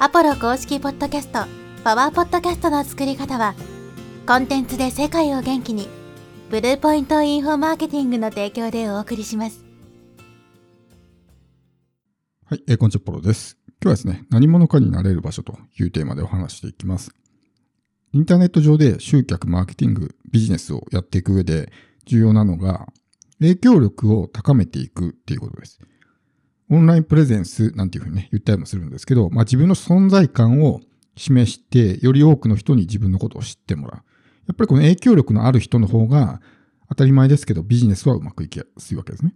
アポロ公式ポッドキャスト、パワーポッドキャストの作り方は、コンテンツで世界を元気に、ブルーポイントインフォマーケティングの提供でお送りします。はい、えー、こんにちは、ポロです。今日はですね、何者かになれる場所というテーマでお話していきます。インターネット上で集客、マーケティング、ビジネスをやっていく上で重要なのが、影響力を高めていくっていうことです。オンラインプレゼンスなんていうふうにね、言ったりもするんですけど、まあ自分の存在感を示して、より多くの人に自分のことを知ってもらう。やっぱりこの影響力のある人の方が、当たり前ですけど、ビジネスはうまくいきやすいわけですね。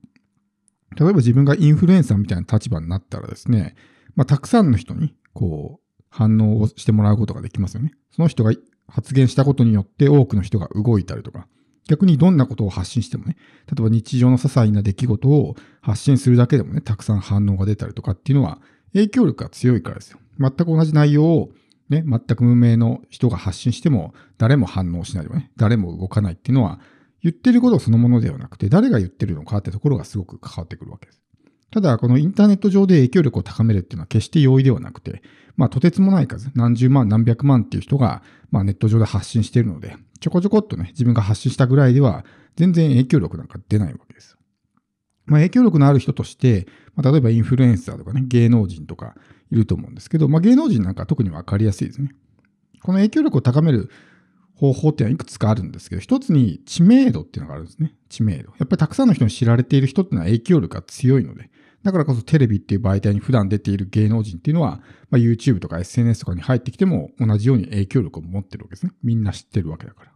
例えば自分がインフルエンサーみたいな立場になったらですね、まあ、たくさんの人に、こう、反応をしてもらうことができますよね。その人が発言したことによって多くの人が動いたりとか、逆にどんなことを発信してもね、例えば日常の些細な出来事を発信するだけでもね、たくさん反応が出たりとかっていうのは影響力が強いからですよ。全く同じ内容をね、全く無名の人が発信しても誰も反応しないとかね、誰も動かないっていうのは言ってることそのものではなくて誰が言ってるのかってところがすごく関わってくるわけです。ただ、このインターネット上で影響力を高めるっていうのは決して容易ではなくて、まあ、とてつもない数、何十万、何百万っていう人が、まあ、ネット上で発信しているので、ちょこちょこっとね、自分が発信したぐらいでは、全然影響力なんか出ないわけです。まあ、影響力のある人として、まあ、例えばインフルエンサーとかね、芸能人とかいると思うんですけど、まあ、芸能人なんか特にわかりやすいですね。この影響力を高める方法っていうのはいくつかあるんですけど、一つに知名度っていうのがあるんですね。知名度。やっぱりたくさんの人に知られている人っていうのは影響力が強いので、だからこそテレビっていう媒体に普段出ている芸能人っていうのは、まあ、YouTube とか SNS とかに入ってきても同じように影響力を持ってるわけですね。みんな知ってるわけだから。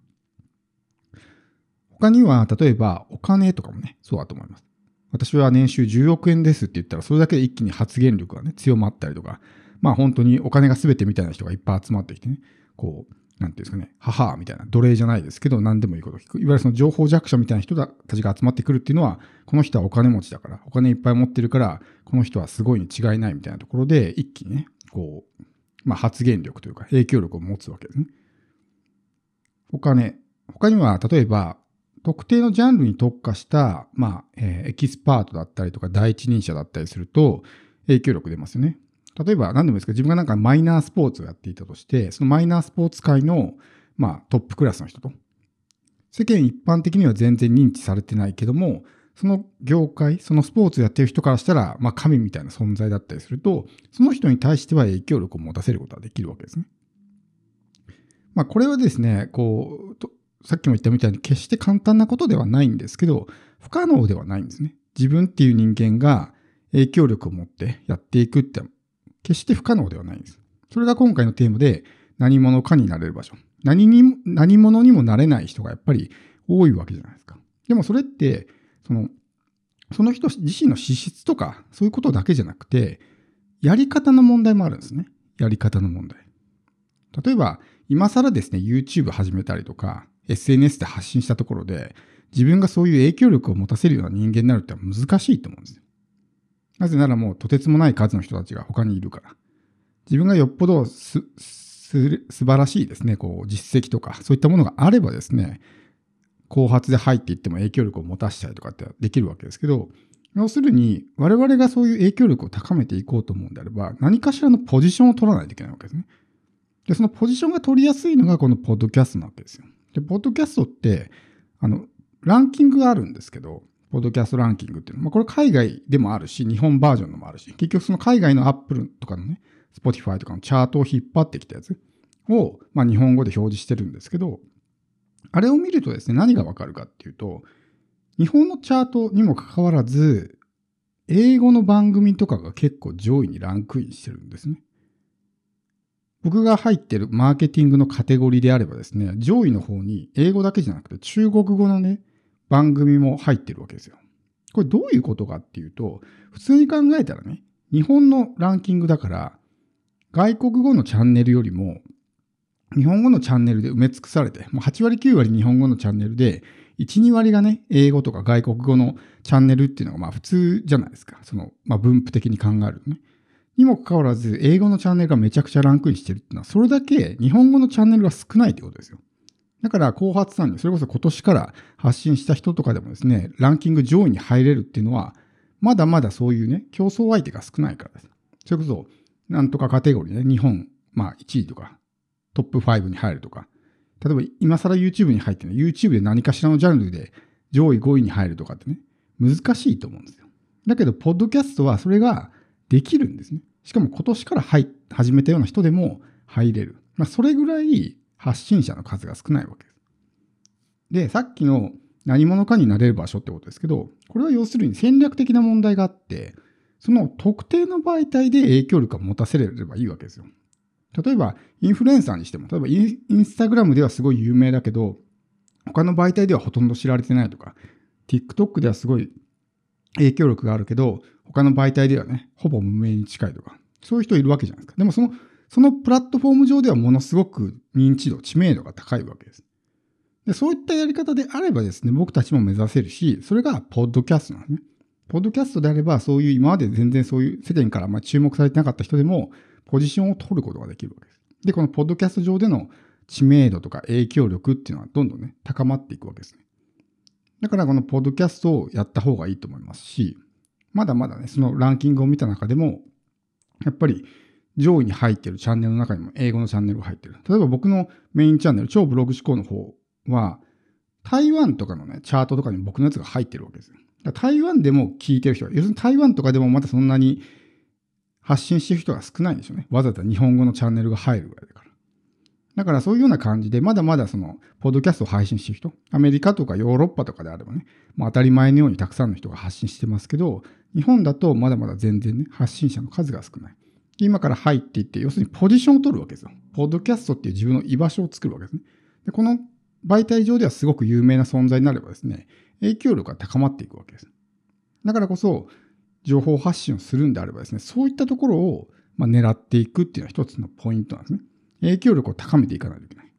他には、例えばお金とかもね、そうだと思います。私は年収10億円ですって言ったら、それだけで一気に発言力がね、強まったりとか、まあ本当にお金が全てみたいな人がいっぱい集まってきてね、こう、なんていうんですかね、母みたいな、奴隷じゃないですけど、何でもいいことを聞く。いわゆるその情報弱者みたいな人たちが集まってくるっていうのは、この人はお金持ちだから、お金いっぱい持ってるから、この人はすごいに違いないみたいなところで、一気にね、こう、まあ発言力というか影響力を持つわけですね。お金。他には、例えば、特定のジャンルに特化した、まあ、えー、エキスパートだったりとか、第一人者だったりすると、影響力出ますよね。例えば何でもいいですか自分がなんかマイナースポーツをやっていたとして、そのマイナースポーツ界の、まあ、トップクラスの人と、世間一般的には全然認知されてないけども、その業界、そのスポーツをやってる人からしたら、まあ神みたいな存在だったりすると、その人に対しては影響力を持たせることができるわけですね。まあこれはですね、こうと、さっきも言ったみたいに決して簡単なことではないんですけど、不可能ではないんですね。自分っていう人間が影響力を持ってやっていくって決して不可能ではないんです。それが今回のテーマで何者かになれる場所。何に、何者にもなれない人がやっぱり多いわけじゃないですか。でもそれって、その、その人自身の資質とか、そういうことだけじゃなくて、やり方の問題もあるんですね。やり方の問題。例えば、今更ですね、YouTube 始めたりとか、SNS で発信したところで、自分がそういう影響力を持たせるような人間になるって難しいと思うんですよ。なぜならもうとてつもない数の人たちが他にいるから。自分がよっぽどす、す、素晴らしいですね、こう、実績とか、そういったものがあればですね、後発で入っていっても影響力を持たせたりとかってできるわけですけど、要するに、我々がそういう影響力を高めていこうと思うんであれば、何かしらのポジションを取らないといけないわけですね。で、そのポジションが取りやすいのがこのポッドキャストなわけですよ。で、ポッドキャストって、あの、ランキングがあるんですけど、ポッドキャストランキングっていうのは、まあ、これ海外でもあるし、日本バージョンのもあるし、結局その海外のアップルとかのね、Spotify とかのチャートを引っ張ってきたやつを、まあ、日本語で表示してるんですけど、あれを見るとですね、何がわかるかっていうと、日本のチャートにもかかわらず、英語の番組とかが結構上位にランクインしてるんですね。僕が入ってるマーケティングのカテゴリーであればですね、上位の方に英語だけじゃなくて中国語のね、番組も入ってるわけですよ。これどういうことかっていうと、普通に考えたらね、日本のランキングだから、外国語のチャンネルよりも、日本語のチャンネルで埋め尽くされて、もう8割9割日本語のチャンネルで、1、2割がね、英語とか外国語のチャンネルっていうのがまあ普通じゃないですか。その、まあ分布的に考えるとね。にもかかわらず、英語のチャンネルがめちゃくちゃランクインしてるっていうのは、それだけ日本語のチャンネルが少ないってことですよ。だから後発産業、それこそ今年から発信した人とかでもですね、ランキング上位に入れるっていうのは、まだまだそういうね、競争相手が少ないからです。それこそ、なんとかカテゴリーね、日本、まあ1位とか、トップ5に入るとか、例えば今更 YouTube に入ってね、YouTube で何かしらのジャンルで上位5位に入るとかってね、難しいと思うんですよ。だけど、ポッドキャストはそれができるんですね。しかも今年から入始めたような人でも入れる。まあ、それぐらい発信者の数が少ないわけです。で、さっきの何者かになれる場所ってことですけど、これは要するに戦略的な問題があって、その特定の媒体で影響力を持たせればいいわけですよ。例えば、インフルエンサーにしても、例えばインスタグラムではすごい有名だけど、他の媒体ではほとんど知られてないとか、TikTok ではすごい影響力があるけど、他の媒体ではね、ほぼ無名に近いとか、そういう人いるわけじゃないですか。でもその、そのプラットフォーム上ではものすごく認知度、知名度が高いわけです。でそういったやり方であればですね、僕たちも目指せるし、それがポッドキャストなんですね。ポッドキャストであれば、そういう今まで全然そういう世間からま注目されてなかった人でも、ポジションを取ることができるわけです。で、このポッドキャスト上での知名度とか影響力っていうのはどんどんね、高まっていくわけですね。だからこのポッドキャストをやった方がいいと思いますし、まだまだね、そのランキングを見た中でも、やっぱり上位に入ってるチャンネルの中にも英語のチャンネルが入ってる。例えば僕のメインチャンネル、超ブログ思考の方は、台湾とかのね、チャートとかに僕のやつが入ってるわけですよ。台湾でも聞いてる人は、要するに台湾とかでもまだそんなに発信してる人が少ないんでしょうね。わざわざ日本語のチャンネルが入るぐらいだから。だからそういうような感じで、まだまだその、ポッドキャストを配信してる人、アメリカとかヨーロッパとかであればね、もう当たり前のようにたくさんの人が発信してますけど、日本だとまだまだ全然ね、発信者の数が少ない。今から入っていって、要するにポジションを取るわけですよ。ポッドキャストっていう自分の居場所を作るわけですね。でこの媒体上ではすごく有名な存在になればですね、影響力が高まっていくわけです。だからこそ、情報発信をするんであればですね、そういったところをま狙っていくっていうのは一つのポイントなんですね。影響力を高めていかないといけない。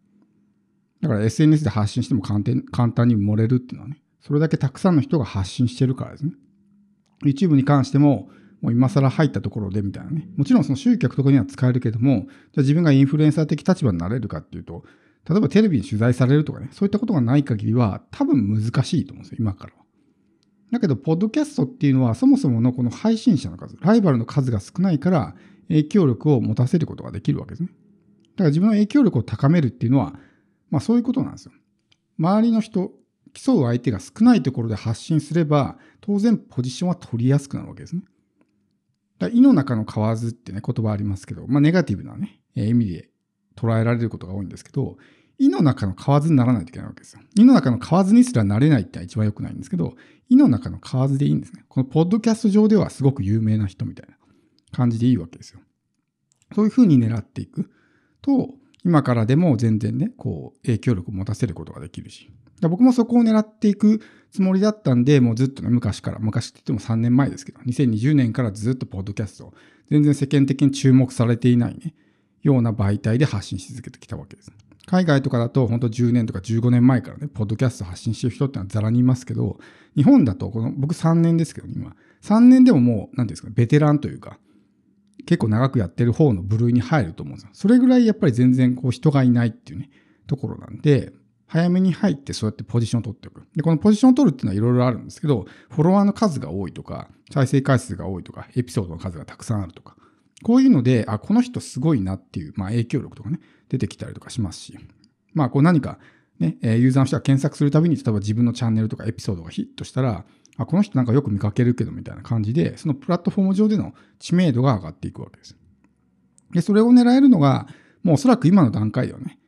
だから SNS で発信しても簡単簡単に漏れるっていうのはね、それだけたくさんの人が発信してるからですね。YouTube に関しても、もう今更入ったところでみたいなね。もちろんその集客とかには使えるけども、じゃあ自分がインフルエンサー的立場になれるかっていうと、例えばテレビに取材されるとかね、そういったことがない限りは多分難しいと思うんですよ、今からは。だけど、ポッドキャストっていうのはそもそものこの配信者の数、ライバルの数が少ないから影響力を持たせることができるわけですね。だから自分の影響力を高めるっていうのは、まあそういうことなんですよ。周りの人、競う相手が少ないところで発信すれば、当然ポジションは取りやすくなるわけですね。だ胃の中の蛙ってね、言葉ありますけど、まあネガティブなね、意味で捉えられることが多いんですけど、胃の中の蛙にならないといけないわけですよ。胃の中の蛙にすらなれないってのは一番良くないんですけど、胃の中の蛙でいいんですね。このポッドキャスト上ではすごく有名な人みたいな感じでいいわけですよ。そういうふうに狙っていくと、今からでも全然ね、こう、影響力を持たせることができるし。僕もそこを狙っていくつもりだったんで、もうずっとね、昔から、昔って言っても3年前ですけど、2020年からずっとポッドキャスト、全然世間的に注目されていないね、ような媒体で発信し続けてきたわけです。海外とかだと本当10年とか15年前からね、ポッドキャスト発信してる人ってのはザラにいますけど、日本だとこの僕3年ですけど、今。3年でももう、何ですか、ベテランというか、結構長くやってる方の部類に入ると思うんですよ。それぐらいやっぱり全然こう人がいないっていうね、ところなんで、早めに入ってそうやってポジションを取っておく。で、このポジションを取るっていうのはいろいろあるんですけど、フォロワーの数が多いとか、再生回数が多いとか、エピソードの数がたくさんあるとか、こういうので、あ、この人すごいなっていう、まあ影響力とかね、出てきたりとかしますし、まあこう何かね、ユーザーの人が検索するたびに、例えば自分のチャンネルとかエピソードがヒットしたら、あ、この人なんかよく見かけるけどみたいな感じで、そのプラットフォーム上での知名度が上がっていくわけです。で、それを狙えるのが、もうおそらく今の段階ではね、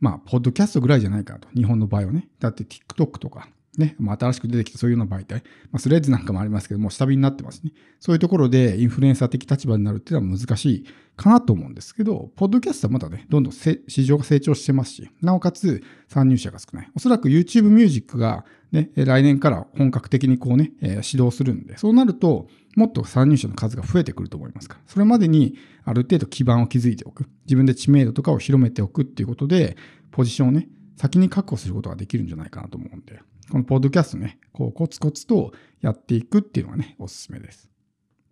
まあ、ポッドキャストぐらいじゃないかと。日本の場合はね。だって TikTok とか、ね、まあ、新しく出てきたそういうような媒体、まあ、スレッズなんかもありますけども、下火になってますね。そういうところでインフルエンサー的立場になるっていうのは難しいかなと思うんですけど、ポッドキャストはまだね、どんどん市場が成長してますし、なおかつ参入者が少ない。おそらく YouTube Music がね、来年から本格的にこうね、えー、指導するんで、そうなると、もっと参入者の数が増えてくると思いますから、それまでにある程度基盤を築いておく。自分で知名度とかを広めておくっていうことで、ポジションをね、先に確保することができるんじゃないかなと思うんで、このポッドキャストね、こうコツコツとやっていくっていうのがね、おすすめです。